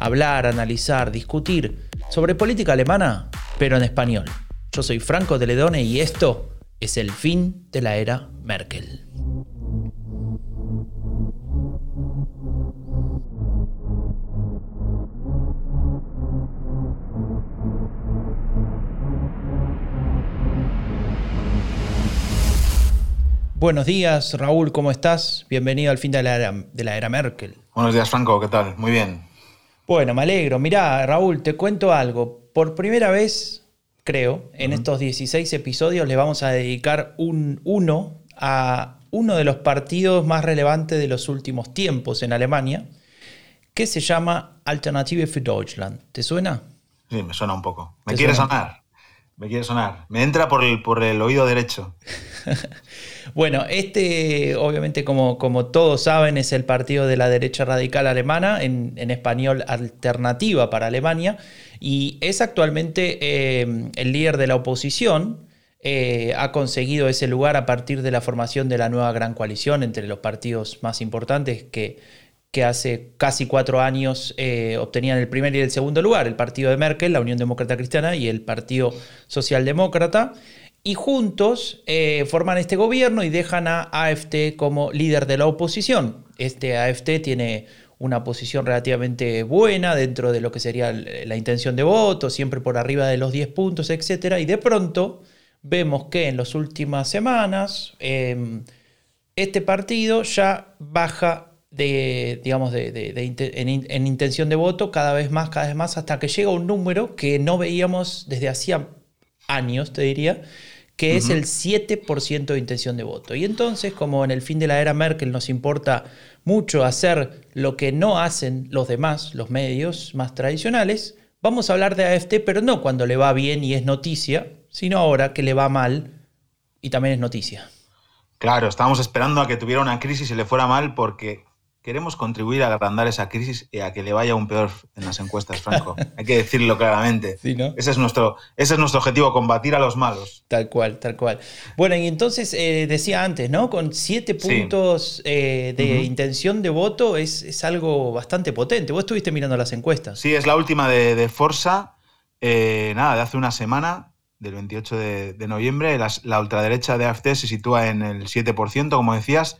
hablar, analizar, discutir sobre política alemana, pero en español. Yo soy Franco de Ledone y esto es el fin de la era Merkel. Buenos días, Raúl, ¿cómo estás? Bienvenido al fin de la, era, de la era Merkel. Buenos días, Franco, ¿qué tal? Muy bien. Bueno, me alegro. Mirá, Raúl, te cuento algo. Por primera vez, creo, en estos 16 episodios le vamos a dedicar un uno a uno de los partidos más relevantes de los últimos tiempos en Alemania, que se llama Alternative für Deutschland. ¿Te suena? Sí, me suena un poco. Me quiere sonar. Me quiere sonar. Me entra por el, por el oído derecho. bueno, este, obviamente, como, como todos saben, es el partido de la derecha radical alemana, en, español Alternativa para Alemania, y es actualmente eh, el líder de la oposición. Eh, ha conseguido ese lugar a partir de la formación de la nueva gran coalición entre los partidos más importantes que, hace casi cuatro años eh, obtenían el primer y el segundo lugar, el partido de Merkel, la Unión Demócrata Cristiana y el Partido Socialdemócrata y juntos eh, forman este gobierno y dejan a AFT como líder de la oposición. Este AFT tiene una posición relativamente buena dentro de lo que sería la intención de voto, siempre por arriba de los 10 puntos, etc. Y de pronto vemos que en las últimas semanas em, este partido ya baja de, digamos, de, en, intención de voto cada vez más, cada vez más, hasta que llega un número que no veíamos desde hacía años, te diría, que es el 7% de intención de voto. Y entonces, como en el fin de la era Merkel nos importa mucho hacer lo que no hacen los demás, los medios más tradicionales, vamos a hablar de AFT, pero no cuando le va bien y es noticia, sino ahora que le va mal y también es noticia. Claro, estábamos esperando a que tuviera una crisis y le fuera mal porque queremos contribuir a agrandar esa crisis y a que le vaya un peor en las encuestas, Franco. Hay que decirlo claramente. ese, es nuestro, ese es nuestro objetivo, combatir a los malos. Tal cual, tal cual. Bueno, y entonces eh, decía antes, ¿no? Con siete puntos eh, de intención de voto es, algo bastante potente. Vos estuviste mirando las encuestas. Sí, es la última de, Forza, eh, nada, de hace una semana, del 28 de, noviembre. La, ultraderecha de AFT se sitúa en el 7%, como decías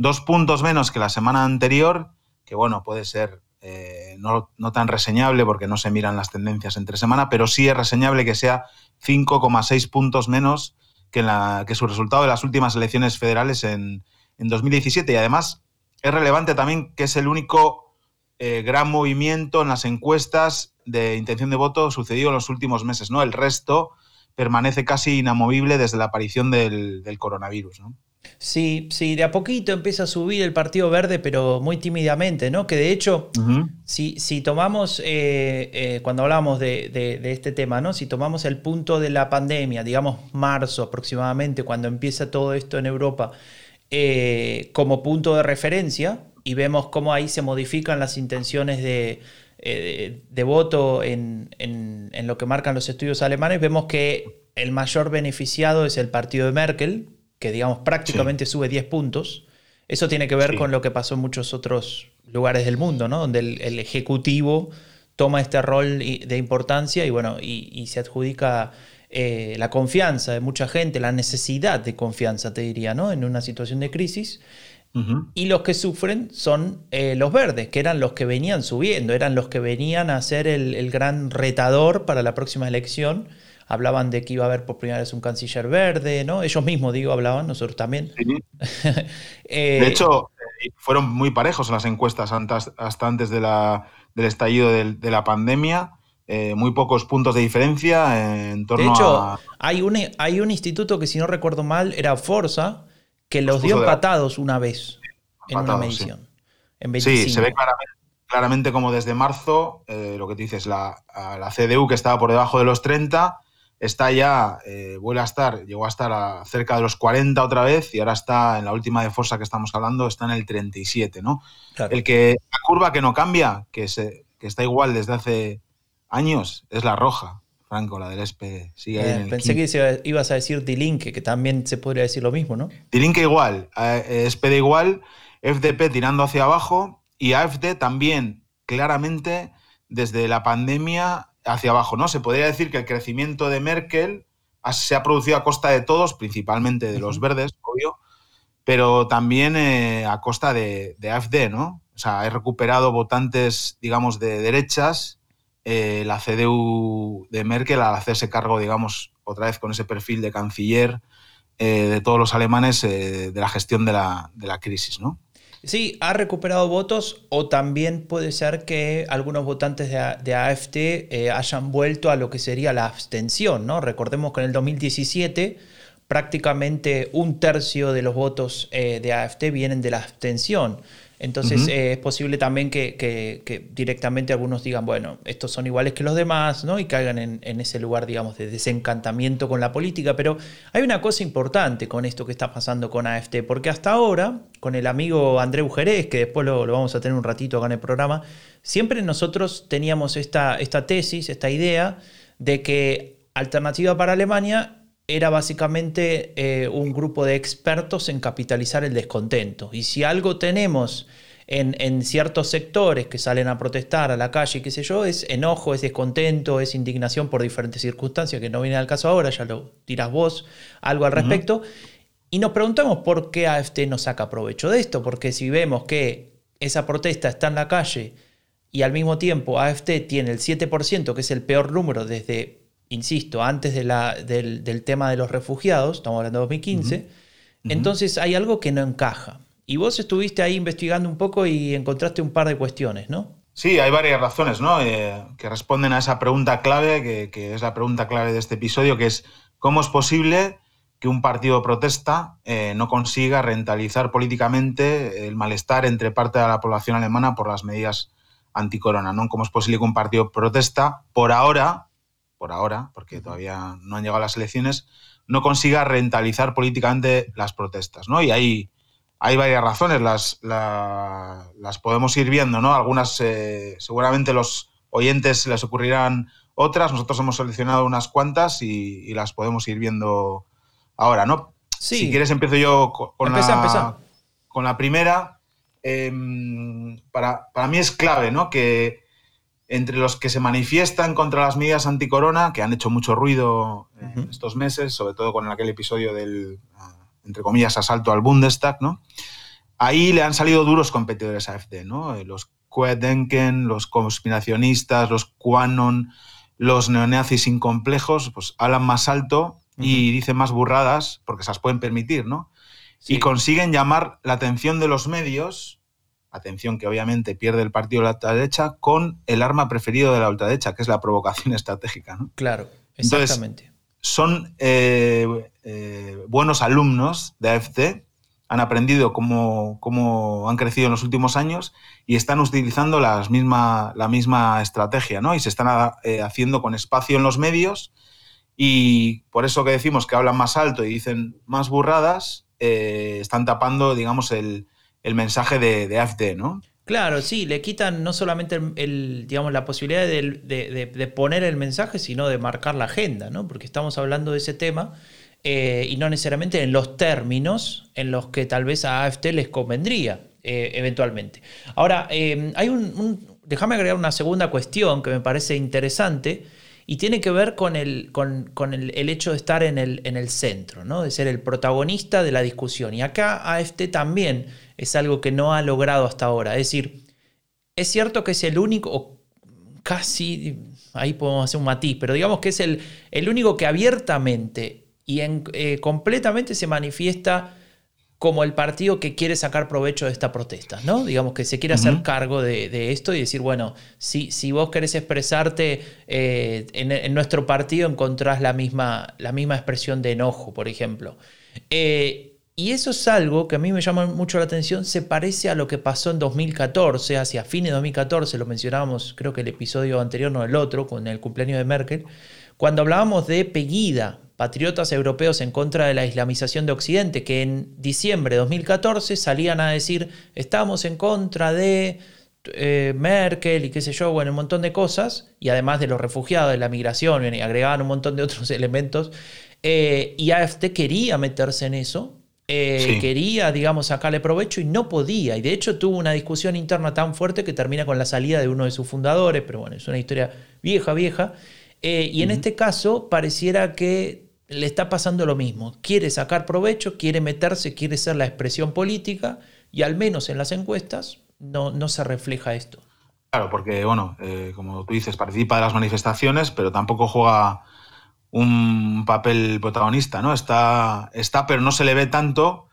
Dos puntos menos que la semana anterior, que bueno, puede ser eh, no, tan reseñable porque no se miran las tendencias entre semana, pero sí es reseñable que sea 5,6 puntos menos que, la, que su resultado de las últimas elecciones federales en, 2017. Y además es relevante también que es el único eh, gran movimiento en las encuestas de intención de voto sucedido en los últimos meses. ¿no? El resto permanece casi inamovible desde la aparición del, del coronavirus. ¿no? Sí, sí, de a poquito empieza a subir el Partido Verde, pero muy tímidamente, ¿no? Que de hecho, si, si, tomamos, eh, eh, cuando hablamos de, este tema, ¿no? Si tomamos el punto de la pandemia, digamos marzo aproximadamente, cuando empieza todo esto en Europa, eh, como punto de referencia, y vemos cómo ahí se modifican las intenciones de, de voto en, en lo que marcan los estudios alemanes, vemos que el mayor beneficiado es el partido de Merkel, que digamos prácticamente sube 10 puntos. Eso tiene que ver con lo que pasó en muchos otros lugares del mundo, ¿no? Donde el, ejecutivo toma este rol de importancia y bueno, y, se adjudica eh, la confianza de mucha gente, la necesidad de confianza, te diría, ¿no? En una situación de crisis. Y los que sufren son eh, los verdes, que eran los que venían subiendo, eran los que venían a ser el, el gran retador para la próxima elección hablaban de que iba a haber por primera vez un canciller verde, ¿no? Ellos mismos, digo, hablaban, nosotros también. Eh, de hecho, eh, fueron muy parejos en las encuestas hasta antes de la, del estallido de, la pandemia. Eh, muy pocos puntos de diferencia en torno de hecho, hay un, hay un instituto que, si no recuerdo mal, era Forza, que los dio empatados una vez en una medición. Sí, se ve claramente claramente como desde marzo, eh, lo que te dices, la, la CDU que estaba por debajo de los 30, está ya, eh, vuelve a estar, llegó a estar cerca de los 40 otra vez y ahora está en la última de Forza que estamos hablando, está en el 37, ¿no? El que, la curva que no cambia, que, se, que está igual desde hace años, es la roja. Franco, la del SP. Sigue eh, pensé que ibas a decir Dilinque, que también se podría decir lo mismo, ¿no? Dilinque igual, eh, SPD igual, FDP tirando hacia abajo y AFD también claramente desde la pandemia hacia abajo, ¿no? Se podría decir que el crecimiento de Merkel se ha producido a costa de todos, principalmente de los verdes, obvio, pero también eh, a costa de, de, AFD, ¿no? O sea, he recuperado votantes, digamos, de derechas eh, la CDU de Merkel al hacerse cargo, digamos, otra vez con ese perfil de canciller eh, de todos los alemanes de la gestión de la, de la, crisis, ¿no? Sí, ha recuperado votos o también puede ser que algunos votantes de, de AFT hayan vuelto a lo que sería la abstención, ¿no? Recordemos que en el 2017 prácticamente un tercio de los votos de AFT vienen de la abstención. Entonces eh, es posible también que, directamente algunos digan, bueno, estos son iguales que los demás, ¿no? Y caigan en, ese lugar, digamos, de desencantamiento con la política. Pero hay una cosa importante con esto que está pasando con AFT, porque hasta ahora, con el amigo André Bujerés, que después lo, vamos a tener un ratito acá en el programa, siempre nosotros teníamos esta, esta tesis, esta idea de que Alternativa para Alemania era básicamente eh, un grupo de expertos en capitalizar el descontento. Y si algo tenemos en, ciertos sectores que salen a protestar a la calle, qué sé yo, es enojo, es descontento, es indignación por diferentes circunstancias, que no viene al caso ahora, ya lo tiras vos, algo al respecto. Y nos preguntamos por qué AFT no saca provecho de esto, porque si vemos que esa protesta está en la calle y al mismo tiempo AFT tiene el 7%, que es el peor número desde insisto, antes de la, del, tema de los refugiados, estamos hablando de 2015, entonces hay algo que no encaja. Y vos estuviste ahí investigando un poco y encontraste un par de cuestiones, ¿no? Sí, hay varias razones ¿no? Eh, que responden a esa pregunta clave, que, es la pregunta clave de este episodio, que es cómo es posible que un partido protesta eh, no consiga rentalizar políticamente el malestar entre parte de la población alemana por las medidas anticorona. ¿no? ¿Cómo es posible que un partido protesta, por ahora, por ahora, porque todavía no han llegado las elecciones, no consiga rentalizar políticamente las protestas, ¿no? Y hay, hay varias razones, las, las podemos ir viendo, ¿no? Algunas eh, seguramente los oyentes les ocurrirán otras, nosotros hemos seleccionado unas cuantas y, las podemos ir viendo ahora, ¿no? Si quieres empiezo yo con, la, con la primera. Em, para, para, mí es clave, ¿no? Que entre los que se manifiestan contra las medidas anticorona, que han hecho mucho ruido en estos meses, sobre todo con aquel episodio del, ah, entre comillas, asalto al Bundestag, ¿no? Ahí le han salido duros competidores a AfD, ¿no? Eh, los Quedenken, los conspiracionistas, los Quanon, los neonazis incomplejos, pues hablan más alto y dicen más burradas, porque se las pueden permitir, ¿no? Y consiguen llamar la atención de los medios atención que obviamente pierde el partido de la ultraderecha, con el arma preferido de la ultraderecha, que es la provocación estratégica. ¿no? Claro, exactamente. son eh, eh, buenos alumnos de AFT, han aprendido cómo, cómo, han crecido en los últimos años y están utilizando las misma, la misma estrategia, ¿no? Y se están eh, haciendo con espacio en los medios y por eso que decimos que hablan más alto y dicen más burradas, están tapando, digamos, el, el mensaje de, de AFD, ¿no? Claro, sí, le quitan no solamente el, digamos, la posibilidad de, poner el mensaje, sino de marcar la agenda, ¿no? Porque estamos hablando de ese tema eh, y no necesariamente en los términos en los que tal vez a AFT les convendría eh, eventualmente. Ahora, eh, hay un, déjame agregar una segunda cuestión que me parece interesante y tiene que ver con el, con, el, hecho de estar en el, en el centro, ¿no? de ser el protagonista de la discusión. Y acá AFT también es algo que no ha logrado hasta ahora. Es decir, es cierto que es el único, o casi, ahí podemos hacer un matiz, pero digamos que es el, el único que abiertamente y eh, completamente se manifiesta como el partido que quiere sacar provecho de esta protesta, ¿no? Digamos que se quiere hacer cargo de, esto y decir, bueno, si, si vos querés expresarte eh, en, nuestro partido encontrás la misma, la misma expresión de enojo, por ejemplo. Eh, Y eso es algo que a mí me llama mucho la atención, se parece a lo que pasó en 2014, hacia fines de 2014, lo mencionábamos creo que el episodio anterior, no el otro, con el cumpleaños de Merkel, cuando hablábamos de Pegida, patriotas europeos en contra de la islamización de Occidente, que en diciembre de 2014 salían a decir, estamos en contra de eh, Merkel y qué sé yo, bueno, un montón de cosas, y además de los refugiados, de la migración, y agregaban un montón de otros elementos, eh, y AFD quería meterse en eso, eh, quería, digamos, sacarle provecho y no podía. Y de hecho tuvo una discusión interna tan fuerte que termina con la salida de uno de sus fundadores, pero bueno, es una historia vieja, vieja. Y en este caso pareciera que le está pasando lo mismo. Quiere sacar provecho, quiere meterse, quiere ser la expresión política y al menos en las encuestas no, no se refleja esto. Claro, porque, bueno, eh, como tú dices, participa de las manifestaciones, pero tampoco juega un papel protagonista, ¿no? Está, está pero no se le ve tanto,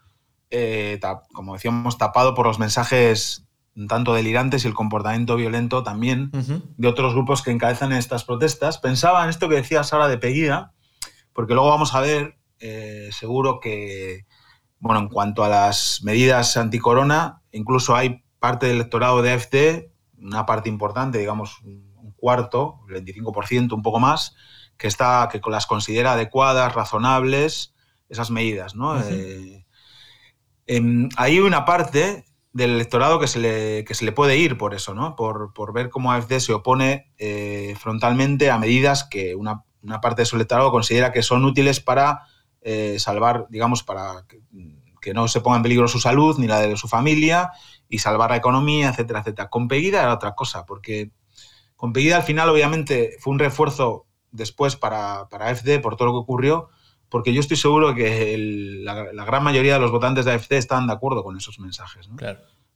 eh, como decíamos, tapado por los mensajes tanto delirantes y el comportamiento violento también de otros grupos que encabezan estas protestas. Pensaba en esto que decías ahora de Peguida, porque luego vamos a ver, eh, seguro que, bueno, en cuanto a las medidas anticorona, incluso hay parte del electorado de AFD, una parte importante, digamos un cuarto, el 25%, un poco más, que, está, que las considera adecuadas, razonables, esas medidas. ¿no? Eh, em, hay una parte del electorado que se le, se le puede ir por eso, ¿no? por, ver cómo AFD se opone eh, frontalmente a medidas que una, parte de su electorado considera que son útiles para eh, salvar, digamos, para que, no se ponga en peligro su salud ni la de su familia y salvar la economía, etcétera, etcétera. Con Pegida era otra cosa, porque con Pegida al final obviamente fue un refuerzo después para, para AFD por todo lo que ocurrió, porque yo estoy seguro que la, gran mayoría de los votantes de AFD están de acuerdo con esos mensajes. ¿no?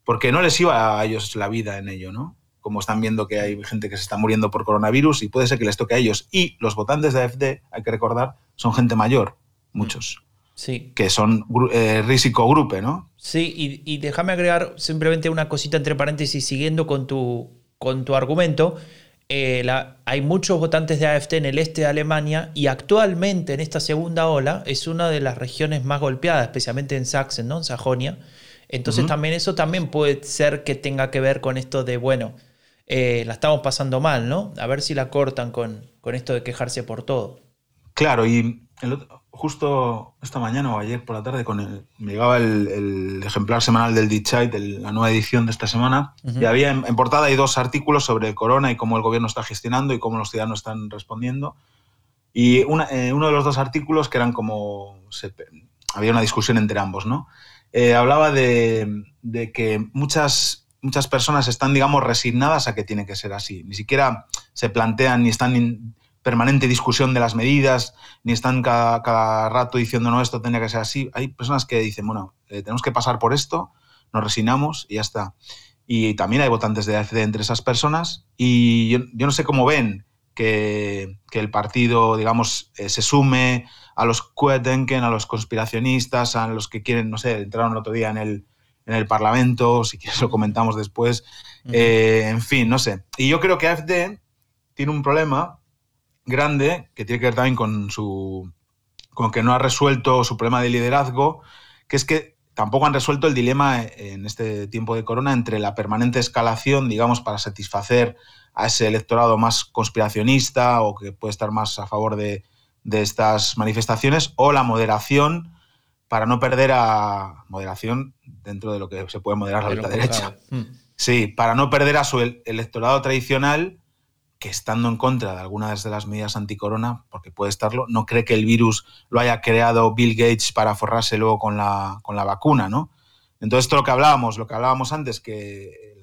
Porque no les iba a ellos la vida en ello, ¿no? Como están viendo que hay gente que se está muriendo por coronavirus y puede ser que les toque a ellos. Y los votantes de AFD, hay que recordar, son gente mayor, muchos. Sí. Que son eh, risco grupo, ¿no? Sí, y, y déjame agregar simplemente una cosita entre paréntesis, siguiendo con tu, con tu argumento. Eh, hay muchos votantes de AFD en el este de Alemania y actualmente en esta segunda ola es una de las regiones más golpeadas, especialmente en Sachsen, ¿no? en Sajonia. Entonces también eso también puede ser que tenga que ver con esto de, bueno, eh, la estamos pasando mal, ¿no? A ver si la cortan con, con esto de quejarse por todo. Claro, y el otro, justo esta mañana o ayer por la tarde con el, me llegaba el, ejemplar semanal del de la nueva edición de esta semana, y había en, portada hay dos artículos sobre el corona y cómo el gobierno está gestionando y cómo los ciudadanos están respondiendo. Y eh, uno de los dos artículos, que eran como... había una discusión entre ambos, ¿no? Eh, hablaba de, de, que muchas, muchas personas están, digamos, resignadas a que tiene que ser así. Ni siquiera se plantean ni están permanente discusión de las medidas, ni están cada, rato diciendo, no, esto tenía que ser así. Hay personas que dicen, bueno, eh, tenemos que pasar por esto, nos resignamos y ya está. Y también hay votantes de AFD entre esas personas y yo, no sé cómo ven que, el partido, digamos, eh, se sume a los Kuetenken, a los conspiracionistas, a los que quieren, no sé, entraron el otro día en el, en el Parlamento, si quieres lo comentamos después. Eh, en fin, no sé. Y yo creo que AFD tiene un problema grande que tiene que ver también con su con que no ha resuelto su problema de liderazgo, que es que tampoco han resuelto el dilema en este tiempo de corona entre la permanente escalación, digamos, para satisfacer a ese electorado más conspiracionista o que puede estar más a favor de, estas manifestaciones, o la moderación para no perder a moderación dentro de lo que se puede moderar la derecha. Hmm. Sí, para no perder a su electorado tradicional que estando en contra de algunas de las medidas anticorona, porque puede estarlo, no cree que el virus lo haya creado Bill Gates para forrarse luego con la, con la vacuna, ¿no? Entonces, esto lo que hablábamos, lo que hablábamos antes, que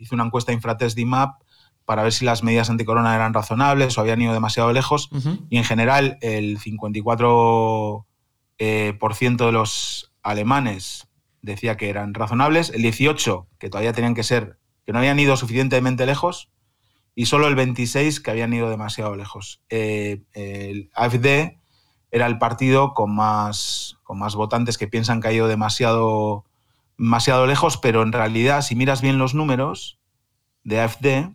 hizo una encuesta Infratest DIMAP para ver si las medidas anticorona eran razonables o habían ido demasiado lejos, y en general el 54% eh, de los alemanes decía que eran razonables, el 18% que todavía tenían que ser, que no habían ido suficientemente lejos, y solo el 26 que habían ido demasiado lejos. Eh, el AFD era el partido con más, con más votantes que piensan que ha ido demasiado, demasiado lejos, pero en realidad, si miras bien los números de AFD,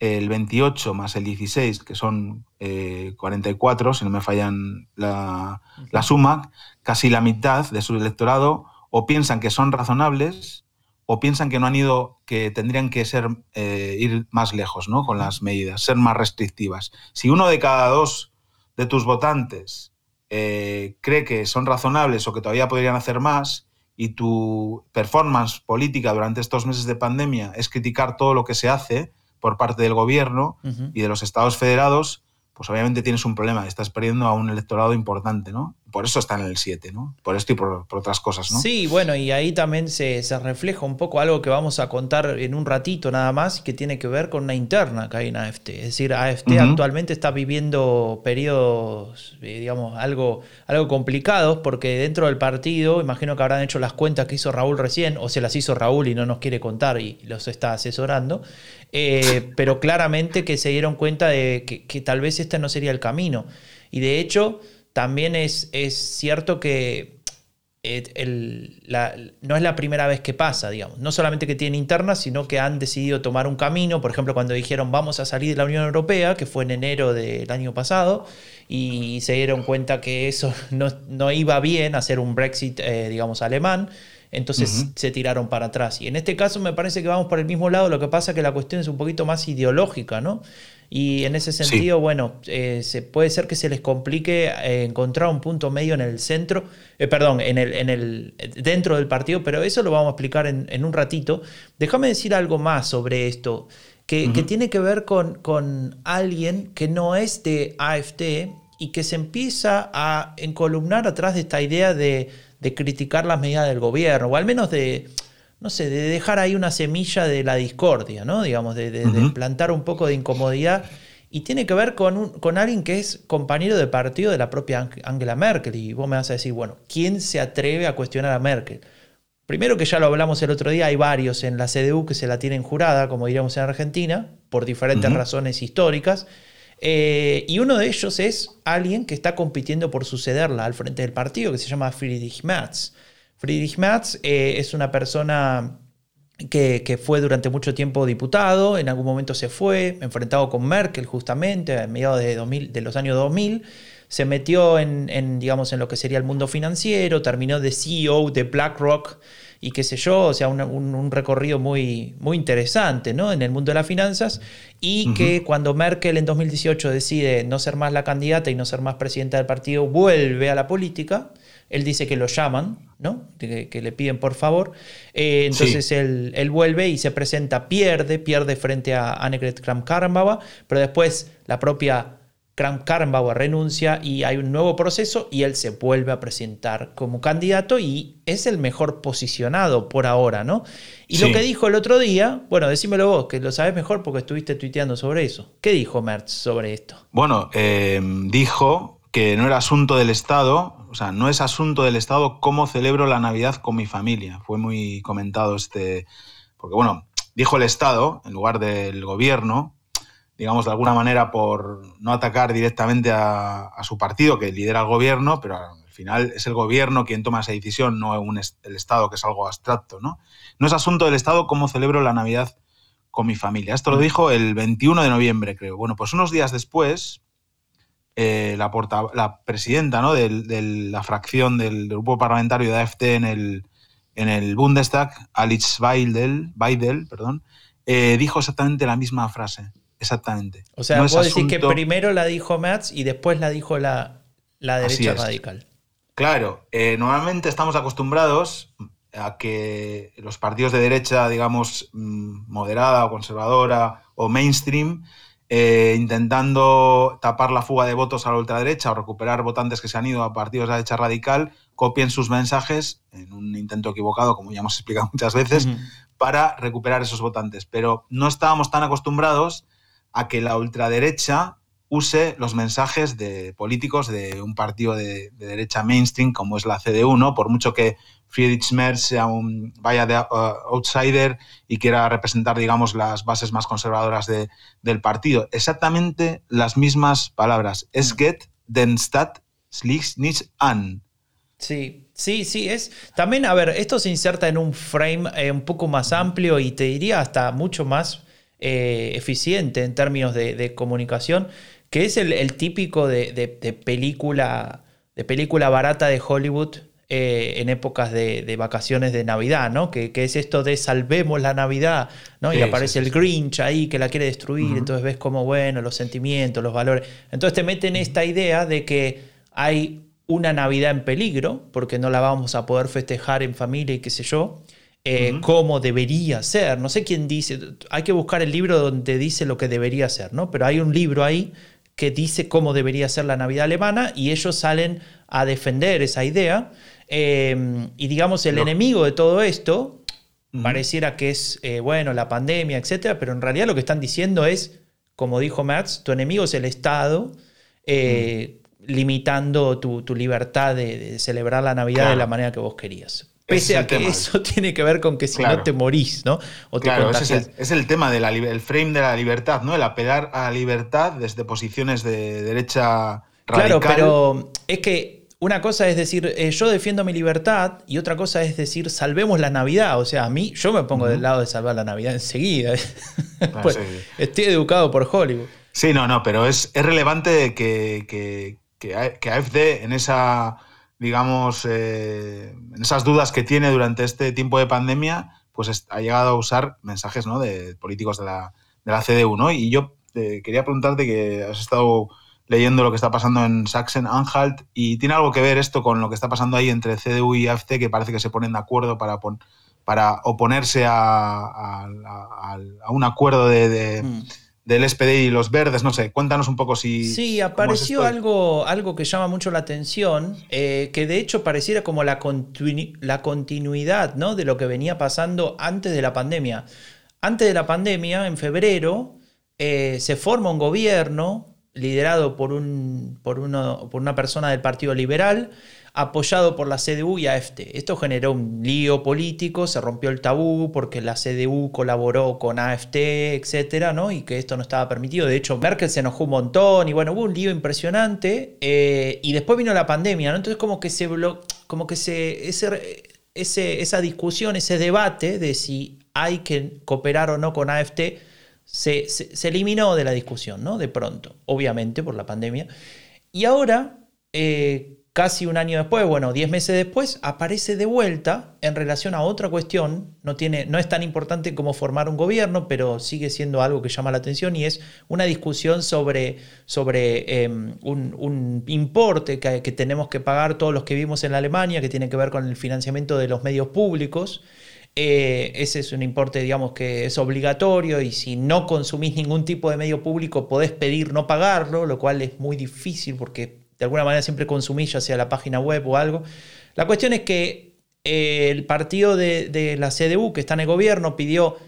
el 28 más el 16, que son 44, si no me fallan la, la suma, casi la mitad de su electorado o piensan que son razonables o piensan que no han ido, que tendrían que ser eh, ir más lejos ¿no? con las medidas, ser más restrictivas. Si uno de cada dos de tus votantes eh, cree que son razonables o que todavía podrían hacer más, y tu performance política durante estos meses de pandemia es criticar todo lo que se hace por parte del gobierno y de los estados federados, pues obviamente tienes un problema, estás perdiendo a un electorado importante, ¿no? Por eso está en el 7, ¿no? Por esto y por, otras cosas, ¿no? Sí, bueno, y ahí también se, refleja un poco algo que vamos a contar en un ratito nada más, que tiene que ver con una interna que hay en AFT. Es decir, AFT actualmente está viviendo periodos, eh, digamos, algo, algo complicados, porque dentro del partido, imagino que habrán hecho las cuentas que hizo Raúl recién, o se las hizo Raúl y no nos quiere contar y los está asesorando. Eh, pero claramente que se dieron cuenta de que, tal vez este no sería el camino. Y de hecho, también es, es cierto que eh, no es la primera vez que pasa, digamos. No solamente que tienen internas, sino que han decidido tomar un camino. Por ejemplo, cuando dijeron vamos a salir de la Unión Europea, que fue en enero del año pasado, y se dieron cuenta que eso no, iba bien, hacer un Brexit, eh, digamos, alemán. Entonces se tiraron para atrás. Y en este caso me parece que vamos por el mismo lado, lo que pasa es que la cuestión es un poquito más ideológica, ¿no? Y en ese sentido, bueno, eh, se, puede ser que se les complique eh, encontrar un punto medio en el centro, eh, perdón, en el, en el, dentro del partido, pero eso lo vamos a explicar en, un ratito. Déjame decir algo más sobre esto, que, tiene que ver con, con alguien que no es de AFT y que se empieza a encolumnar atrás de esta idea de de criticar las medidas del gobierno, o al menos de, no sé, de dejar ahí una semilla de la discordia, ¿no? Digamos, de, plantar un poco de incomodidad. Y tiene que ver con, con alguien que es compañero de partido de la propia Angela Merkel. Y vos me vas a decir, bueno, ¿quién se atreve a cuestionar a Merkel? Primero que ya lo hablamos el otro día, hay varios en la CDU que se la tienen jurada, como diríamos en Argentina, por diferentes razones históricas. Eh, y uno de ellos es alguien que está compitiendo por sucederla al frente del partido, que se llama Friedrich Merz. Friedrich Merz eh, es una persona que, fue durante mucho tiempo diputado, en algún momento se fue, enfrentado con Merkel justamente, a mediados de, de los años 2000 se metió en, digamos, en lo que sería el mundo financiero, terminó de CEO de BlackRock y qué sé yo, o sea, un, recorrido muy, muy interesante ¿no? en el mundo de las finanzas, y que cuando Merkel en 2018 decide no ser más la candidata y no ser más presidenta del partido, vuelve a la política, él dice que lo llaman, ¿no? que, le piden por favor, eh, entonces él, él, vuelve y se presenta, pierde, pierde frente a Annegret Kramp-Karrenbauer, pero después la propia Kram Karrenbauer renuncia y hay un nuevo proceso y él se vuelve a presentar como candidato y es el mejor posicionado por ahora, ¿no? Y lo que dijo el otro día, bueno, decímelo vos, que lo sabes mejor porque estuviste tuiteando sobre eso. ¿Qué dijo Merz sobre esto? Bueno, eh, dijo que no era asunto del Estado, o sea, no es asunto del Estado cómo celebro la Navidad con mi familia. Fue muy comentado este, porque bueno, dijo el Estado en lugar del gobierno, digamos, de alguna manera por no atacar directamente a, su partido que lidera el gobierno, pero al final es el gobierno quien toma esa decisión, no el Estado, que es algo abstracto. ¿no? no es asunto del Estado cómo celebro la Navidad con mi familia. Esto lo dijo el 21 de noviembre, creo. Bueno, pues unos días después, eh, la, la, presidenta ¿no? de, la fracción del, grupo parlamentario de AFT en el, en el Bundestag, Alice Weidel, Weidel perdón, eh, dijo exactamente la misma frase. Exactamente. O sea, no decir que primero la dijo Merz y después la dijo la, la derecha radical. Claro, eh, normalmente estamos acostumbrados a que los partidos de derecha, digamos, mm, moderada o conservadora o mainstream, eh, intentando tapar la fuga de votos a la ultraderecha o recuperar votantes que se han ido a partidos de derecha radical, copien sus mensajes en un intento equivocado, como ya hemos explicado muchas veces, para recuperar esos votantes. Pero no estábamos tan acostumbrados a que la ultraderecha use los mensajes de políticos de un partido de, derecha mainstream como es la CDU, ¿no? Por mucho que Friedrich Merz sea un vaya de uh, outsider y quiera representar, digamos, las bases más conservadoras del partido. Exactamente las mismas palabras. Es get den Stadt nicht an. Sí, sí, sí, es. También, a ver, esto se inserta en un frame eh, un poco más amplio y te diría hasta mucho más eficiente en términos de, comunicación, que es el, típico de, película, de película barata de Hollywood eh, en épocas de, vacaciones de Navidad, ¿no? Que, es esto de salvemos la Navidad, ¿no? y aparece el Grinch ahí que la quiere destruir, entonces ves como, bueno, los sentimientos, los valores. Entonces te meten esta idea de que hay una Navidad en peligro, porque no la vamos a poder festejar en familia y qué sé yo, eh, como debería ser. No sé quién dice, hay que buscar el libro donde dice lo que debería ser, ¿no? Pero hay un libro ahí que dice cómo debería ser la Navidad alemana y ellos salen a defender esa idea. Em, y digamos, el enemigo de todo esto pareciera que es, eh, bueno, la pandemia, etcétera, pero en realidad lo que están diciendo es, como dijo Max, tu enemigo es el Estado, eh, limitando tu, libertad de, celebrar la Navidad de la manera que vos querías. Pese a que eso tiene que ver con que si no te morís, ¿no? O claro, ese es el, tema del frame de la libertad, ¿no? El apelar a la libertad desde posiciones de derecha radical. Claro, pero es que una cosa es decir, eh, yo defiendo mi libertad y otra cosa es decir, salvemos la Navidad. O sea, a mí, yo me pongo del lado de salvar la Navidad enseguida. Ah, pues, estoy educado por Hollywood. Sí, no, no, pero es, es relevante que, que, que, AFD en esa, digamos, eh, en esas dudas que tiene durante este tiempo de pandemia, pues ha llegado a usar mensajes ¿no? de políticos de la, de la CDU, ¿no? Y yo eh, quería preguntarte que has estado leyendo lo que está pasando en Sachsen-Anhalt y tiene algo que ver esto con lo que está pasando ahí entre CDU y AFC, que parece que se ponen de acuerdo para, para oponerse a, un acuerdo de, mm. del SPD y los verdes. No sé, cuéntanos un poco si... Sí, apareció algo, algo que llama mucho la atención, eh, que de hecho pareciera como la, la continuidad ¿no? de lo que venía pasando antes de la pandemia. Antes de la pandemia, en febrero, eh, se forma un gobierno liderado por, un, por, por una persona del Partido Liberal, apoyado por la CDU y AFT. Esto generó un lío político, se rompió el tabú porque la CDU colaboró con AFT, etcétera, ¿no? Y que esto no estaba permitido. De hecho, Merkel se enojó un montón y bueno, hubo un lío impresionante. Eh, y después vino la pandemia, ¿no? Entonces, como que se como que se, ese, ese, esa discusión, ese debate de si hay que cooperar o no con AFT se, eliminó de la discusión, ¿no? De pronto, obviamente por la pandemia. Y ahora, eh, casi un año después, bueno, diez meses después, aparece de vuelta en relación a otra cuestión. No, tiene, no es tan importante como formar un gobierno, pero sigue siendo algo que llama la atención y es una discusión sobre, sobre em, un, importe que, que tenemos que pagar todos los que vivimos en Alemania, que tiene que ver con el financiamiento de los medios públicos. Eh, ese es un importe, digamos, que es obligatorio y si no consumís ningún tipo de medio público podés pedir no pagarlo, lo cual es muy difícil porque de alguna manera siempre consumís ya sea la página web o algo. La cuestión es que eh, el partido de, la CDU que está en el gobierno pidió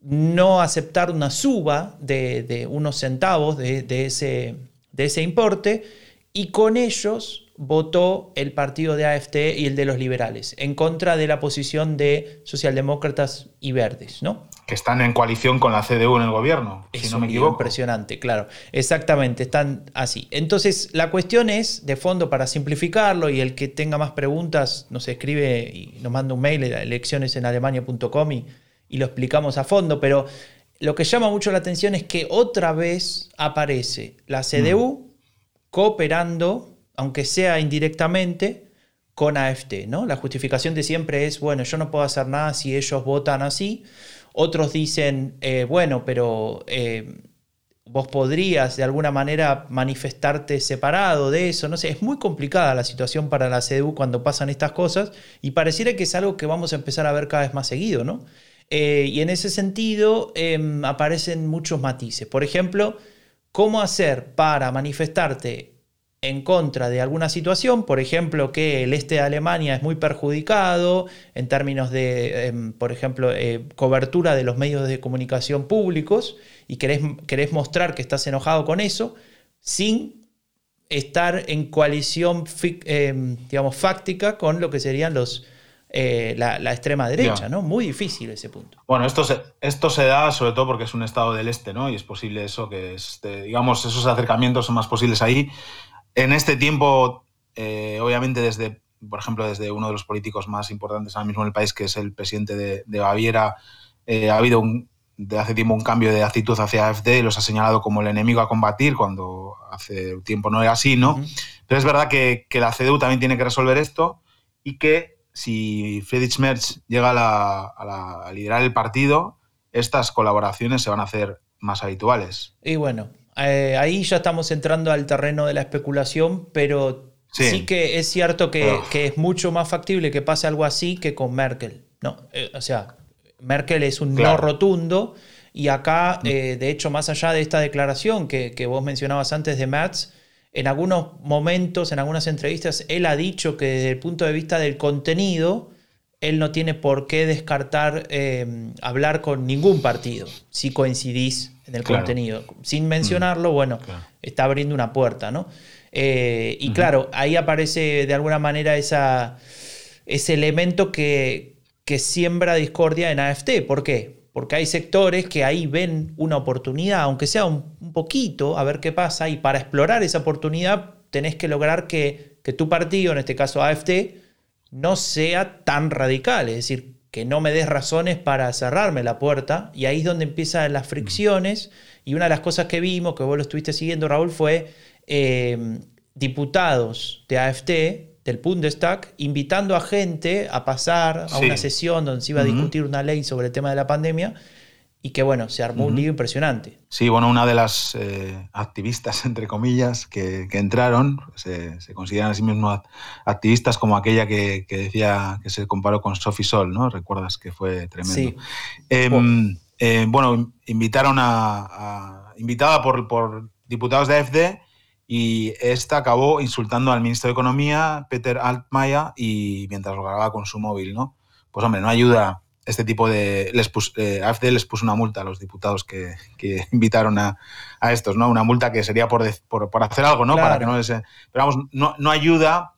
no aceptar una suba de, unos centavos de, ese, de ese importe y con ellos votó el partido de AFT y el de los liberales, en contra de la posición de socialdemócratas y verdes, ¿no? Que están en coalición con la CDU en el gobierno, si no me equivoco. Impresionante, claro. Exactamente, están así. Entonces, la cuestión es, de fondo, para simplificarlo, y el que tenga más preguntas nos escribe y nos manda un mail a eleccionesenalemania.com y, y lo explicamos a fondo, pero lo que llama mucho la atención es que otra vez aparece la CDU mm. cooperando aunque sea indirectamente, con AFT. ¿no? La justificación de siempre es, bueno, yo no puedo hacer nada si ellos votan así. Otros dicen, eh, bueno, pero eh, vos podrías de alguna manera manifestarte separado de eso. No sé, es muy complicada la situación para la CDU cuando pasan estas cosas y pareciera que es algo que vamos a empezar a ver cada vez más seguido, ¿no? Eh, y en ese sentido em, aparecen muchos matices. Por ejemplo, ¿cómo hacer para manifestarte en contra de alguna situación, por ejemplo, que el este de Alemania es muy perjudicado en términos de, em, por ejemplo, eh, cobertura de los medios de comunicación públicos y querés, querés, mostrar que estás enojado con eso, sin estar en coalición, em, digamos, fáctica con lo que serían los, eh, la, extrema derecha, ¿no? Muy difícil ese punto. Bueno, esto se, esto se da sobre todo porque es un estado del este, ¿no? Y es posible eso, que, este, digamos, esos acercamientos son más posibles ahí. En este tiempo, eh, obviamente desde, por ejemplo, desde uno de los políticos más importantes ahora mismo en el país, que es el presidente de, Baviera, eh, ha habido un, de hace tiempo un cambio de actitud hacia AFD y los ha señalado como el enemigo a combatir cuando hace tiempo no era así, ¿no? Pero es verdad que, la CDU también tiene que resolver esto y que si Friedrich Merz llega a, liderar el partido, estas colaboraciones se van a hacer más habituales. Y bueno, eh, ahí ya estamos entrando al terreno de la especulación, pero sí, que es cierto que, es mucho más factible que pase algo así que con Merkel. ¿no? Eh, o sea, Merkel es un no rotundo y acá, mm. eh, de hecho, más allá de esta declaración que, que vos mencionabas antes de Merz, en algunos momentos, en algunas entrevistas, él ha dicho que desde el punto de vista del contenido, él no tiene por qué descartar eh, hablar con ningún partido si coincidís en el contenido. Sin mencionarlo, mm. bueno, está abriendo una puerta, ¿no? Eh, y claro, ahí aparece de alguna manera esa, ese elemento que, que siembra discordia en AFT. ¿Por qué? porque hay sectores que ahí ven una oportunidad, aunque sea un, poquito, a ver qué pasa, y para explorar esa oportunidad tenés que lograr que, tu partido, en este caso AFT, no sea tan radical, es decir, que no me des razones para cerrarme la puerta, y ahí es donde empiezan las fricciones, y una de las cosas que vimos, que vos lo estuviste siguiendo, Raúl, fue eh, diputados de AFT del Bundestag invitando a gente a pasar a una sesión donde se iba a discutir una ley sobre el tema de la pandemia y que bueno, se armó un lío impresionante. Sí, bueno, una de las eh, activistas, entre comillas, que, entraron, se, consideran a sí mismos activistas como aquella que, decía que se comparó con Sophie Sol, ¿no? Recuerdas que fue tremendo. Sí. Em, eh, bueno, invitaron a, invitada por, por diputados de AFD y esta acabó insultando al ministro de Economía, Peter Altmaier, y mientras lo grababa con su móvil, ¿no? Pues hombre, no ayuda este tipo de... Les eh, AFD les puso una multa a los diputados que, invitaron a, estos, ¿no? Una multa que sería por, por, hacer algo, ¿no? Para que no les... Pero vamos, no, ayuda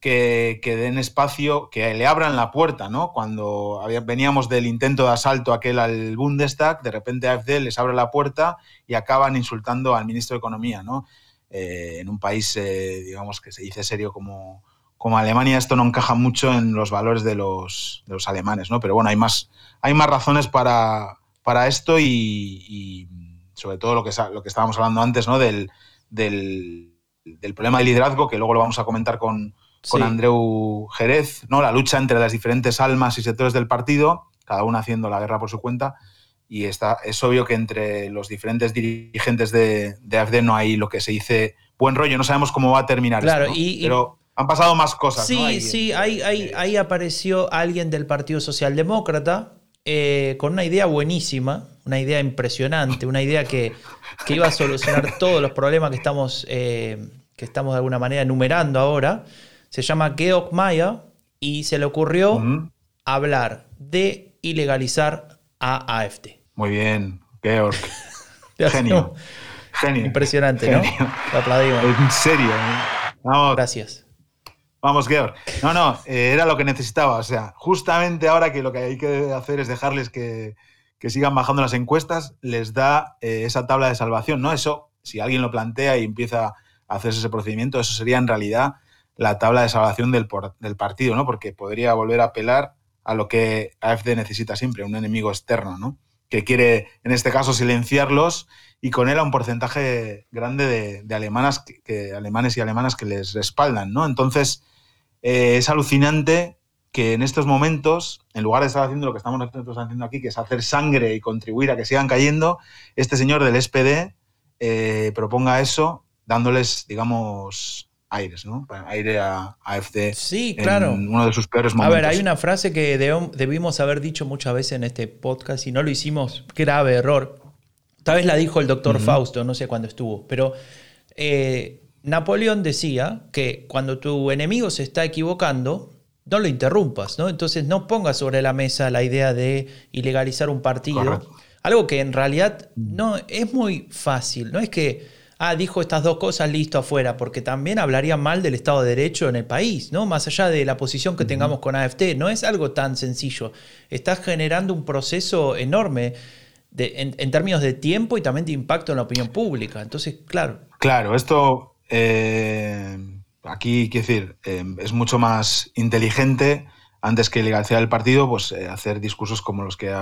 que, que, den espacio, que le abran la puerta, ¿no? Cuando veníamos del intento de asalto aquel al Bundestag, de repente AFD les abre la puerta y acaban insultando al ministro de Economía, ¿no? Eh, en un país, eh, digamos, que se dice serio como, como Alemania, esto no encaja mucho en los valores de los, de los alemanes, ¿no? Pero bueno, hay más, hay más razones para, para esto y, sobre todo lo que, lo que estábamos hablando antes, ¿no? Del, del, del, problema de liderazgo, que luego lo vamos a comentar con, con Andreu Jerez, ¿no? La lucha entre las diferentes almas y sectores del partido, cada uno haciendo la guerra por su cuenta y está, es obvio que entre los diferentes dirigentes de, de AFD no hay lo que se dice buen rollo, no sabemos cómo va a terminar claro, esto, pero han pasado más cosas. Sí, sí, ahí, ahí, apareció alguien del Partido Socialdemócrata eh, con una idea buenísima, una idea impresionante, una idea que, iba a solucionar todos los problemas que estamos, eh, que estamos de alguna manera enumerando ahora. Se llama Georg Mayer y se le ocurrió hablar de ilegalizar a AFT. Muy bien, Georg. Genio. Genio. Impresionante, ¿no? Lo aplaudimos. En serio. ¿eh? Vamos. Gracias. Vamos, Georg. No, no, eh, era lo que necesitaba. O sea, justamente ahora que lo que hay que hacer es dejarles que, sigan bajando las encuestas, les da eh, esa tabla de salvación, ¿no? Eso, si alguien lo plantea y empieza a hacerse ese procedimiento, eso sería en realidad la tabla de salvación del, del partido, ¿no? Porque podría volver a apelar a lo que AFD necesita siempre, un enemigo externo, ¿no? que quiere, en este caso, silenciarlos y con él a un porcentaje grande de, alemanas que, alemanes y alemanas que les respaldan. ¿no? Entonces, eh, es alucinante que en estos momentos, en lugar de estar haciendo lo que estamos nosotros haciendo aquí, que es hacer sangre y contribuir a que sigan cayendo, este señor del SPD eh, proponga eso, dándoles, digamos, aires, ¿no? Aire a AFD. Sí, claro. En uno de sus peores momentos. A ver, hay una frase que debimos haber dicho muchas veces en este podcast y no lo hicimos, grave error. Tal vez la dijo el doctor Fausto, no sé cuándo estuvo, pero eh, Napoleón decía que cuando tu enemigo se está equivocando, no lo interrumpas, ¿no? Entonces no pongas sobre la mesa la idea de ilegalizar un partido. Algo que en realidad no es muy fácil, no es que ah, dijo estas dos cosas, listo, afuera, porque también hablaría mal del Estado de Derecho en el país, ¿no? Más allá de la posición que tengamos con AFT, no es algo tan sencillo. Estás generando un proceso enorme en, términos de tiempo y también de impacto en la opinión pública. Entonces, claro. Claro, esto eh, aquí, quiero decir, eh, es mucho más inteligente antes que legalizar el partido, pues eh, hacer discursos como los que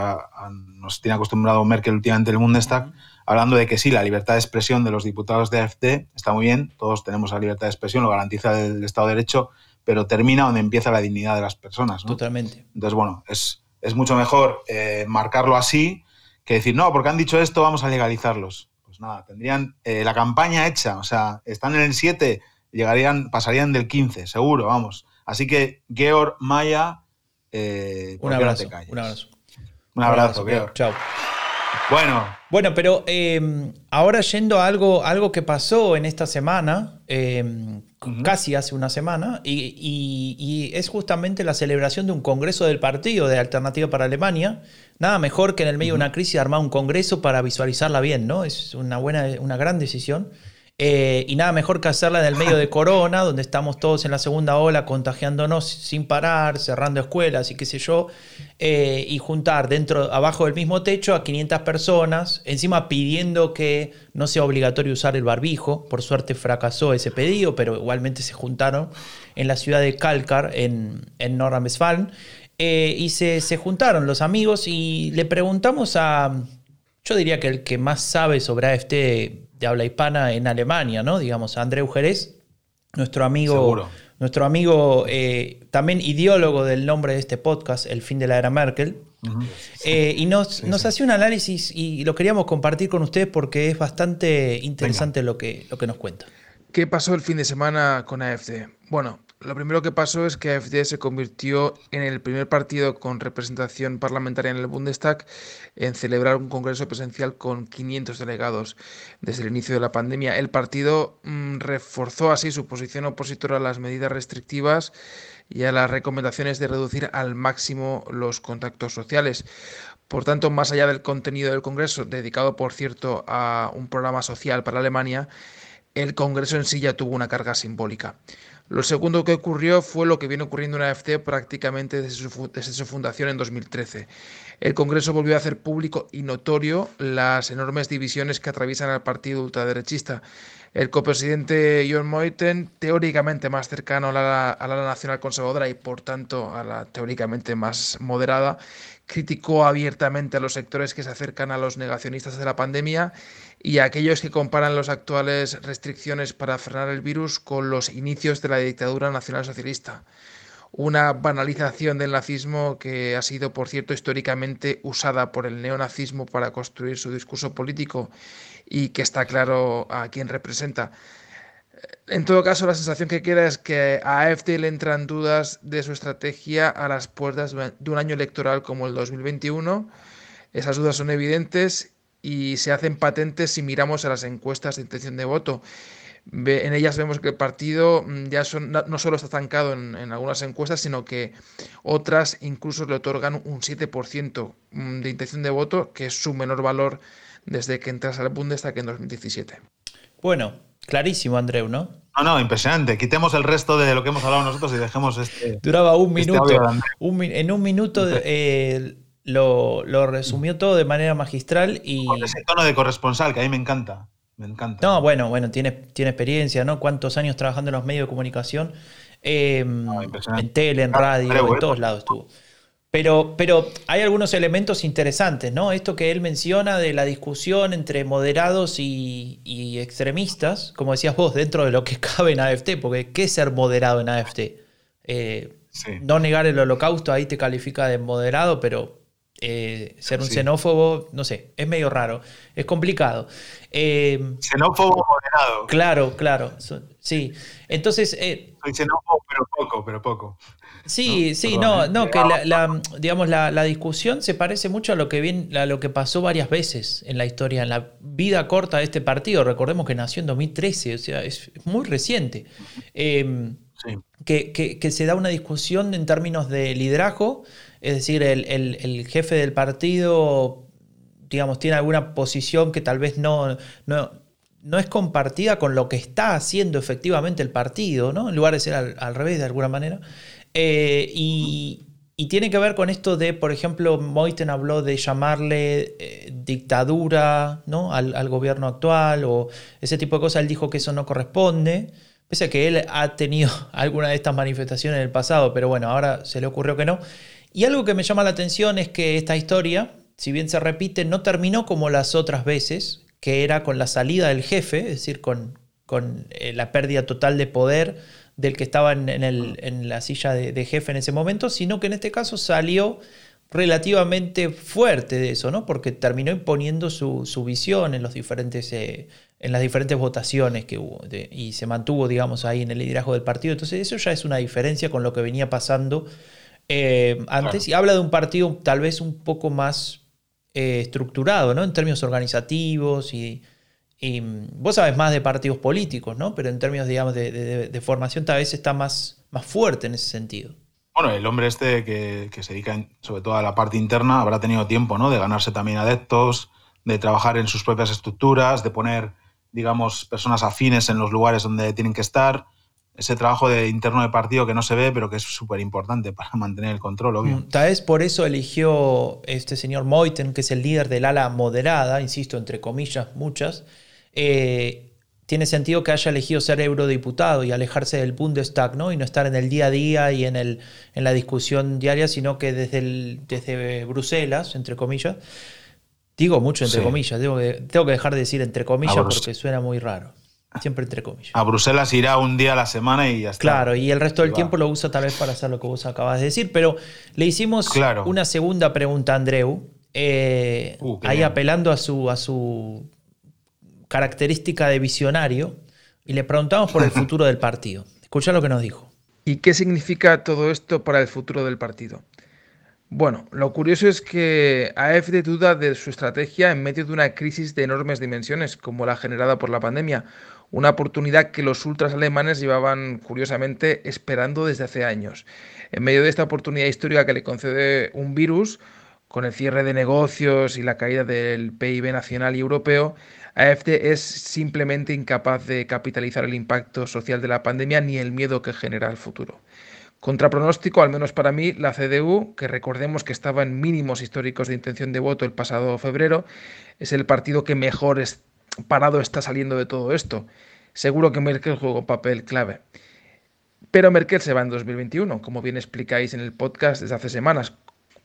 nos tiene acostumbrado Merkel últimamente en el Bundestag, hablando de que sí, la libertad de expresión de los diputados de AFD está muy bien, todos tenemos la libertad de expresión, lo garantiza el Estado de Derecho, pero termina donde empieza la dignidad de las personas. Totalmente. Entonces, bueno, es, es mucho mejor eh, marcarlo así que decir, no, porque han dicho esto, vamos a legalizarlos. Nada, tendrían eh, la campaña hecha, o sea, están en el 7, llegarían, pasarían del 15, seguro, vamos. Así que, Georg Maya, eh, un, abrazo, un abrazo. Un abrazo, Georg. Chao. Bueno. Bueno, pero em, ahora yendo a algo, algo que pasó en esta semana, casi hace una semana, y, es justamente la celebración de un congreso del partido de Alternativa para Alemania. Nada mejor que en el medio de una crisis armar un congreso para visualizarla bien, ¿no? Es una buena, una gran decisión. Eh, y nada mejor que hacerla en el medio de Corona, donde estamos todos en la segunda ola contagiándonos sin parar, cerrando escuelas y qué sé yo, eh, y juntar dentro, abajo del mismo techo a 500 personas, encima pidiendo que no sea obligatorio usar el barbijo. Por suerte fracasó ese pedido, pero igualmente se juntaron en la ciudad de Kalkar, en, en Nordrhein-Westfalen, eh, y se, se juntaron los amigos y le preguntamos a, yo diría que el que más sabe sobre AFT de habla hispana en Alemania, ¿no? Digamos, André Jerez, nuestro amigo, nuestro amigo eh, también ideólogo del nombre de este podcast, El fin de la era Merkel. Eh, y nos, nos hacía un análisis y lo queríamos compartir con ustedes porque es bastante interesante lo que, lo que nos cuenta. ¿Qué pasó el fin de semana con AFD? Bueno, lo primero que pasó es que AfD se convirtió en el primer partido con representación parlamentaria en el Bundestag en celebrar un congreso presencial con 500 delegados desde el inicio de la pandemia. El partido mm, reforzó así su posición opositora a las medidas restrictivas y a las recomendaciones de reducir al máximo los contactos sociales. Por tanto, más allá del contenido del Congreso, dedicado por cierto a un programa social para Alemania, el Congreso en sí ya tuvo una carga simbólica. Lo segundo que ocurrió fue lo que viene ocurriendo en la prácticamente desde su, fundación en 2013. El Congreso volvió a hacer público y notorio las enormes divisiones que atraviesan al partido ultraderechista. El copresidente John Moiten, teóricamente más cercano a la, a la nacional conservadora y por tanto a la teóricamente más moderada, criticó abiertamente a los sectores que se acercan a los negacionistas de la pandemia y a aquellos que comparan las actuales restricciones para frenar el virus con los inicios de la dictadura nacional socialista. Una banalización del nazismo que ha sido, por cierto, históricamente usada por el neonazismo para construir su discurso político y que está claro a quién representa. En todo caso, la sensación que queda es que a AFD le entran dudas de su estrategia a las puertas de un año electoral como el 2021. Esas dudas son evidentes y se hacen patentes si miramos a las encuestas de intención de voto. En ellas vemos que el partido mm, ya no solo está estancado en, algunas encuestas, sino que otras incluso le otorgan un 7% mm, de intención de voto, que es su menor valor desde que entras al Bundestag en 2017. Bueno, Clarísimo, Andreu, ¿no? No, no, impresionante. Quitemos el resto de lo que hemos hablado nosotros y dejemos este. Duraba un este minuto. en un minuto eh, lo, resumió todo de manera magistral y. Con ese tono de corresponsal que a mí me encanta. Me encanta. No, bueno, bueno, tiene, tiene experiencia, ¿no? Cuántos años trabajando en los medios de comunicación. Em, en tele, en radio, en todos lados estuvo. Pero, pero hay algunos elementos interesantes, ¿no? Esto que él menciona de la discusión entre moderados y, extremistas, como decías vos, dentro de lo que cabe en AFT, porque ¿qué es ser moderado en AFT? Eh, no negar el holocausto ahí te califica de moderado, pero eh, ser un xenófobo, no sé, es medio raro, es complicado. Eh, xenófobo moderado. Claro, claro, sí. Entonces... Soy xenófobo, pero poco, pero poco. Sí, sí, no, no, que la, digamos, la, discusión se parece mucho a lo, que a lo que pasó varias veces en la historia, en la vida corta de este partido. Recordemos que nació en 2013, o sea, es muy reciente. Que, se da una discusión en términos de liderazgo, es decir, el, jefe del partido, digamos, tiene alguna posición que tal vez no, es compartida con lo que está haciendo efectivamente el partido, ¿no? En lugar de ser al revés de alguna manera. Eh, y, tiene que ver con esto de, por ejemplo, Moiten habló de llamarle eh, dictadura ¿no? Al, gobierno actual o ese tipo de cosas. Él dijo que eso no corresponde Pese a que él ha tenido alguna de estas manifestaciones en el pasado, pero bueno, ahora se le ocurrió que no. Y algo que me llama la atención es que esta historia, si bien se repite, no terminó como las otras veces, que era con la salida del jefe, es decir, con, con eh, la pérdida total de poder del que estaba en, la silla de, jefe en ese momento, sino que en este caso salió relativamente fuerte de eso, ¿no? Porque terminó imponiendo su, visión en, los diferentes, eh, en las diferentes votaciones que hubo y se mantuvo, digamos, ahí en el liderazgo del partido. Entonces eso ya es una diferencia con lo que venía pasando eh, antes y habla de un partido tal vez un poco más eh, estructurado, ¿no? En términos organizativos y, vos sabes más de partidos políticos, ¿no? Pero en términos, digamos, de, formación tal vez está más, más fuerte en ese sentido. Bueno, el hombre este que, se dedica sobre todo a la parte interna habrá tenido tiempo, ¿no? De ganarse también adeptos, de trabajar en sus propias estructuras, de poner, digamos, personas afines en los lugares donde tienen que estar. Ese trabajo de interno de partido que no se ve, pero que es súper importante para mantener el control, obvio. Mm, tal vez por eso eligió este señor Moiten, que es el líder del ala moderada, insisto, entre comillas, muchas, eh, tiene sentido que haya elegido ser eurodiputado y alejarse del Bundestag, ¿no? Y no estar en el día a día y en, el, en la discusión diaria, sino que desde, el, desde Bruselas, entre comillas. Digo mucho entre comillas, tengo que, tengo que dejar de decir entre comillas porque suena muy raro. Siempre entre comillas. A Bruselas irá un día a la semana y ya está. Claro, y el resto del tiempo lo usa tal vez para hacer lo que vos acabas de decir. Pero le hicimos una segunda pregunta a Andreu, eh, uh, ahí apelando a su, a su característica de visionario y le preguntamos por el futuro del partido. Escucha lo que nos dijo. ¿Y qué significa todo esto para el futuro del partido? Bueno, lo curioso es que AFD duda de su estrategia en medio de una crisis de enormes dimensiones como la generada por la pandemia, una oportunidad que los ultras alemanes llevaban curiosamente esperando desde hace años. En medio de esta oportunidad histórica que le concede un virus, con el cierre de negocios y la caída del PIB nacional y europeo, AFD es simplemente incapaz de capitalizar el impacto social de la pandemia ni el miedo que genera el futuro. Contra pronóstico, al menos para mí, la CDU, que recordemos que estaba en mínimos históricos de intención de voto el pasado febrero, es el partido que mejor parado está saliendo de todo esto. Seguro que Merkel juega un papel clave. Pero Merkel se va en 2021, como bien explicáis en el podcast desde hace semanas,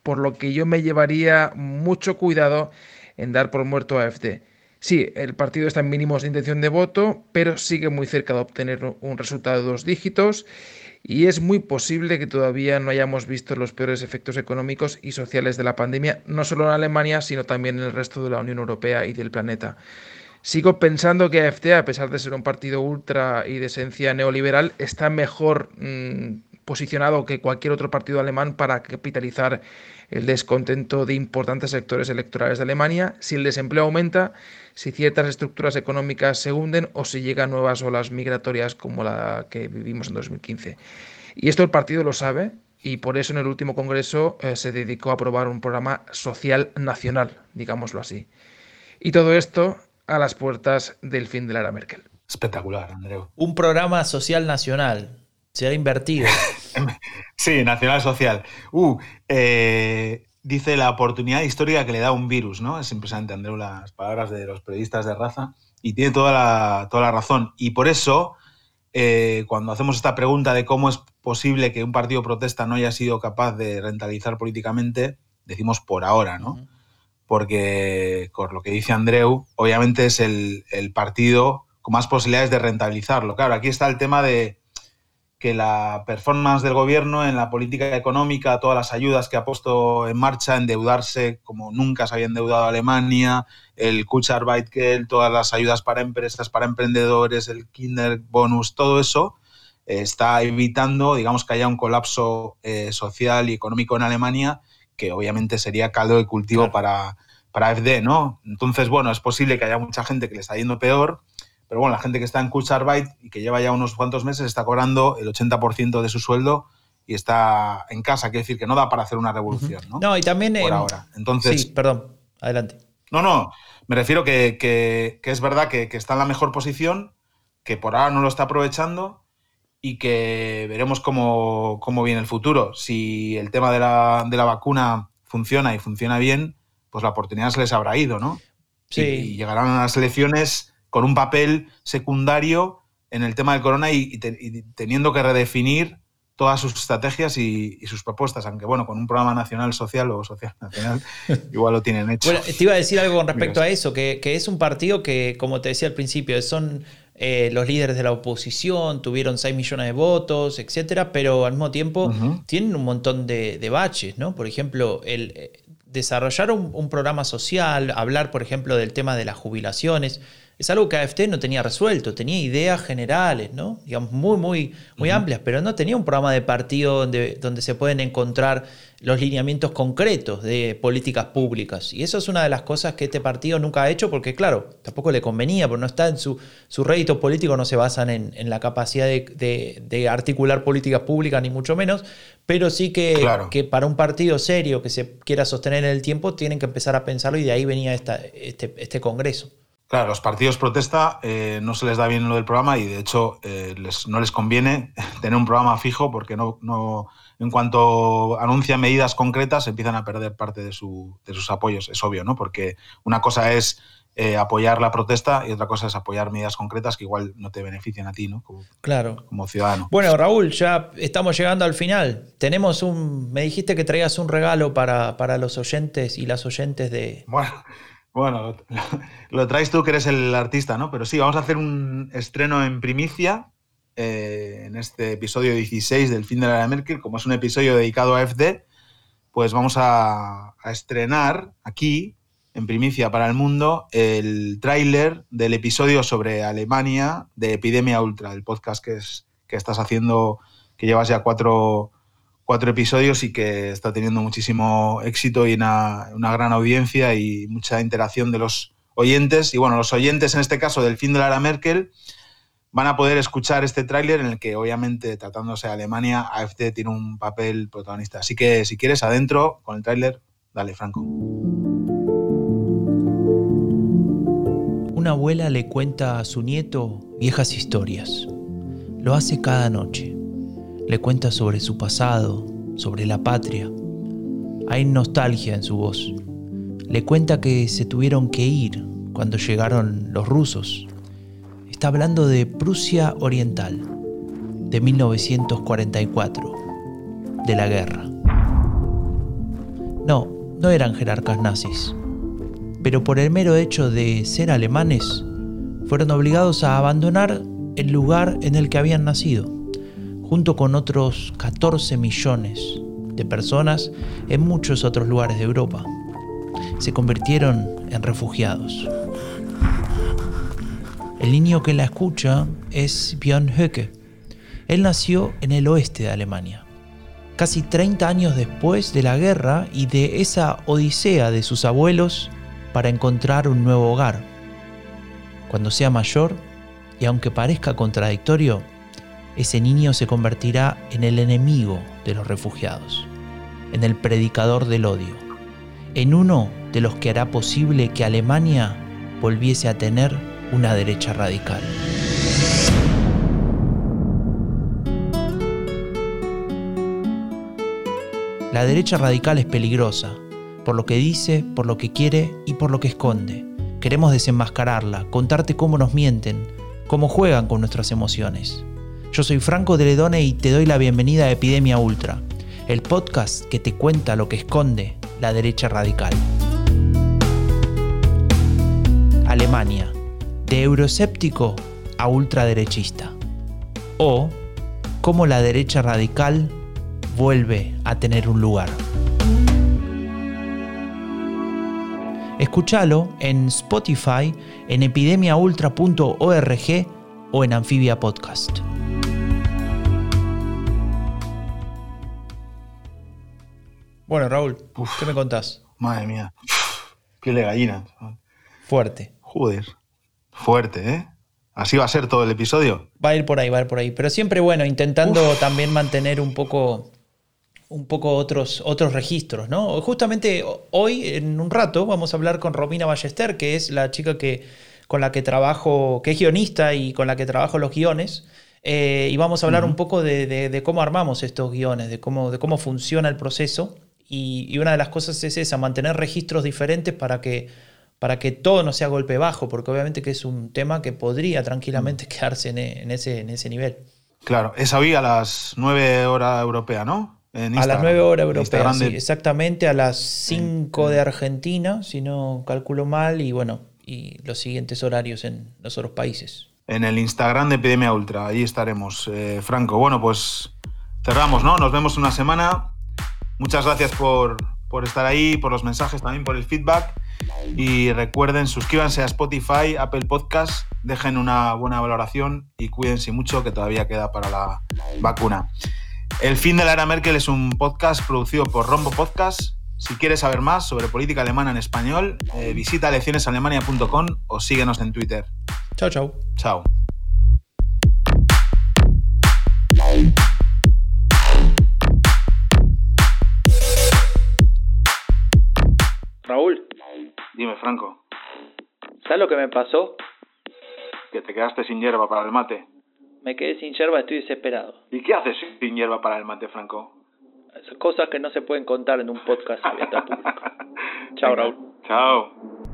por lo que yo me llevaría mucho cuidado en dar por muerto a AFD. Sí, el partido está en mínimos de intención de voto, pero sigue muy cerca de obtener un resultado de dos dígitos y es muy posible que todavía no hayamos visto los peores efectos económicos y sociales de la pandemia, no solo en Alemania, sino también en el resto de la Unión Europea y del planeta. Sigo pensando que AFD, a pesar de ser un partido ultra y de esencia neoliberal, está mejor mm, posicionado que cualquier otro partido alemán para capitalizar el descontento de importantes sectores electorales de Alemania, si el desempleo aumenta, si ciertas estructuras económicas se hunden o si llegan nuevas olas migratorias como la que vivimos en 2015. Y esto el partido lo sabe y por eso en el último congreso eh, se dedicó a aprobar un programa social nacional, digámoslo así. Y todo esto a las puertas del fin de la era Merkel. Espectacular, Andreu. Un programa social nacional. Se ha invertido. sí, nacional social. Uh, eh, dice la oportunidad histórica que le da un virus, ¿no? Es impresionante, Andreu, las palabras de los periodistas de raza. Y tiene toda la, toda la razón. Y por eso, eh, cuando hacemos esta pregunta de cómo es posible que un partido protesta no haya sido capaz de rentabilizar políticamente, decimos por ahora, ¿no? Porque, por lo que dice Andreu, obviamente es el, el partido con más posibilidades de rentabilizarlo. Claro, aquí está el tema de que la performance del gobierno en la política económica, todas las ayudas que ha puesto en marcha, endeudarse como nunca se había endeudado Alemania, el Kurzarbeitgeld, todas las ayudas para empresas, para emprendedores, el Kinderbonus, todo eso eh, está evitando, digamos, que haya un colapso eh, social y económico en Alemania, que obviamente sería caldo de cultivo para, para FD, ¿no? Entonces, bueno, es posible que haya mucha gente que le está yendo peor, pero bueno, la gente que está en Kurzarbeit y que lleva ya unos cuantos meses está cobrando el 80% de su sueldo y está en casa, quiere decir que no da para hacer una revolución, ¿no? No, y también... Por ahora. Entonces... Sí, perdón, adelante. No, no, me refiero que, que, es verdad que, está en la mejor posición, que por ahora no lo está aprovechando y que veremos cómo, cómo viene el futuro. Si el tema de la, de la, vacuna funciona y funciona bien, pues la oportunidad se les habrá ido, ¿no? Sí. Y, y llegarán a las elecciones con un papel secundario en el tema del corona y, teniendo que redefinir todas sus estrategias y, sus propuestas, aunque bueno, con un programa nacional social o social nacional, igual lo tienen hecho. Bueno, te iba a decir algo con respecto a eso, que, es un partido que, como te decía al principio, son eh, los líderes de la oposición, tuvieron 6 millones de votos, etcétera, pero al mismo tiempo tienen un montón de, de, baches, ¿no? Por ejemplo, el, eh, desarrollar un, programa social, hablar, por ejemplo, del tema de las jubilaciones, es algo que AFT no tenía resuelto, tenía ideas generales, ¿no? digamos, muy, muy, muy amplias, pero no tenía un programa de partido donde, donde se pueden encontrar los lineamientos concretos de políticas públicas. Y eso es una de las cosas que este partido nunca ha hecho, porque claro, tampoco le convenía, porque no está en su, su rédito político, no se basan en, la capacidad de, articular políticas públicas, ni mucho menos, pero sí que, que para un partido serio que se quiera sostener en el tiempo, tienen que empezar a pensarlo y de ahí venía esta, este, este Congreso. Claro, los partidos protesta eh, no se les da bien lo del programa y de hecho eh, no les conviene tener un programa fijo porque no, no, en cuanto anuncian medidas concretas empiezan a perder parte de, su, de sus apoyos, es obvio, ¿no? Porque una cosa es eh, apoyar la protesta y otra cosa es apoyar medidas concretas que igual no te benefician a ti, ¿no? Como, claro. Como ciudadano. Bueno, Raúl, ya estamos llegando al final. Tenemos un. Me dijiste que traías un regalo para, para los oyentes y las oyentes de. Bueno. Bueno, lo, traes tú que eres el artista, ¿no? Pero sí, vamos a hacer un estreno en primicia eh, en este episodio 16 del fin de la Merkel. Como es un episodio dedicado a FD, pues vamos a, estrenar aquí, en primicia para el mundo, el tráiler del episodio sobre Alemania de Epidemia Ultra, el podcast que, es, que estás haciendo, que llevas ya cuatro cuatro episodios y que está teniendo muchísimo éxito y una, gran audiencia y mucha interacción de los oyentes. Y bueno, los oyentes en este caso del fin de la era Merkel van a poder escuchar este tráiler en el que obviamente tratándose de Alemania, AFD tiene un papel protagonista. Así que si quieres adentro con el tráiler, dale Franco. Una abuela le cuenta a su nieto viejas historias. Lo hace cada noche. Le cuenta sobre su pasado, sobre la patria. Hay nostalgia en su voz. Le cuenta que se tuvieron que ir cuando llegaron los rusos. Está hablando de Prusia Oriental, de 1944, de la guerra. No, no eran jerarcas nazis, pero por el mero hecho de ser alemanes, fueron obligados a abandonar el lugar en el que habían nacido junto con otros 14 millones de personas en muchos otros lugares de Europa. Se convirtieron en refugiados. El niño que la escucha es Björn Höcke. Él nació en el oeste de Alemania, casi 30 años después de la guerra y de esa odisea de sus abuelos para encontrar un nuevo hogar. Cuando sea mayor, y aunque parezca contradictorio, ese niño se convertirá en el enemigo de los refugiados, en el predicador del odio, en uno de los que hará posible que Alemania volviese a tener una derecha radical. La derecha radical es peligrosa, por lo que dice, por lo que quiere y por lo que esconde. Queremos desenmascararla, contarte cómo nos mienten, cómo juegan con nuestras emociones. Yo soy Franco Deledone y te doy la bienvenida a Epidemia Ultra, el podcast que te cuenta lo que esconde la derecha radical. Alemania, de euroséptico a ultraderechista. O cómo la derecha radical vuelve a tener un lugar. Escúchalo en Spotify, en epidemiaultra.org o en Amphibia Podcast. Bueno, Raúl, ¿qué me contás? Madre mía. Piel de gallina. Fuerte. Joder. Fuerte, ¿eh? Así va a ser todo el episodio. Va a ir por ahí, va a ir por ahí. Pero siempre, bueno, intentando también mantener un poco, un poco otros, otros registros, ¿no? Justamente hoy, en un rato, vamos a hablar con Romina Ballester, que es la chica que, con la que trabajo, que es guionista y con la que trabajo los guiones. Eh, y vamos a hablar un poco de, de, cómo armamos estos guiones, de cómo, de cómo funciona el proceso y, una de las cosas es esa, mantener registros diferentes para que para que todo no sea golpe bajo, porque obviamente que es un tema que podría tranquilamente mm. quedarse en, ese, en ese nivel. Claro, es hoy a las 9 horas europea, ¿no? a las 9 horas europea, sí, exactamente, a las 5 de Argentina, si no calculo mal, y bueno, y los siguientes horarios en los otros países. En el Instagram de Epidemia Ultra, ahí estaremos, eh, Franco. Bueno, pues cerramos, ¿no? Nos vemos una semana. Muchas gracias por, por estar ahí, por los mensajes, también por el feedback. Y recuerden, suscríbanse a Spotify, Apple Podcast, dejen una buena valoración y cuídense mucho que todavía queda para la vacuna. El fin de la era Merkel es un podcast producido por Rombo Podcast. Si quieres saber más sobre política alemana en español, eh, visita leccionesalemania.com o síguenos en Twitter. Chao, chao. Chao. Dime, Franco. ¿Sabes lo que me pasó? Que te quedaste sin hierba para el mate. Me quedé sin hierba, estoy desesperado. ¿Y qué haces sin hierba para el mate, Franco? Cosas que no se pueden contar en un podcast Chao, Raúl. Chao.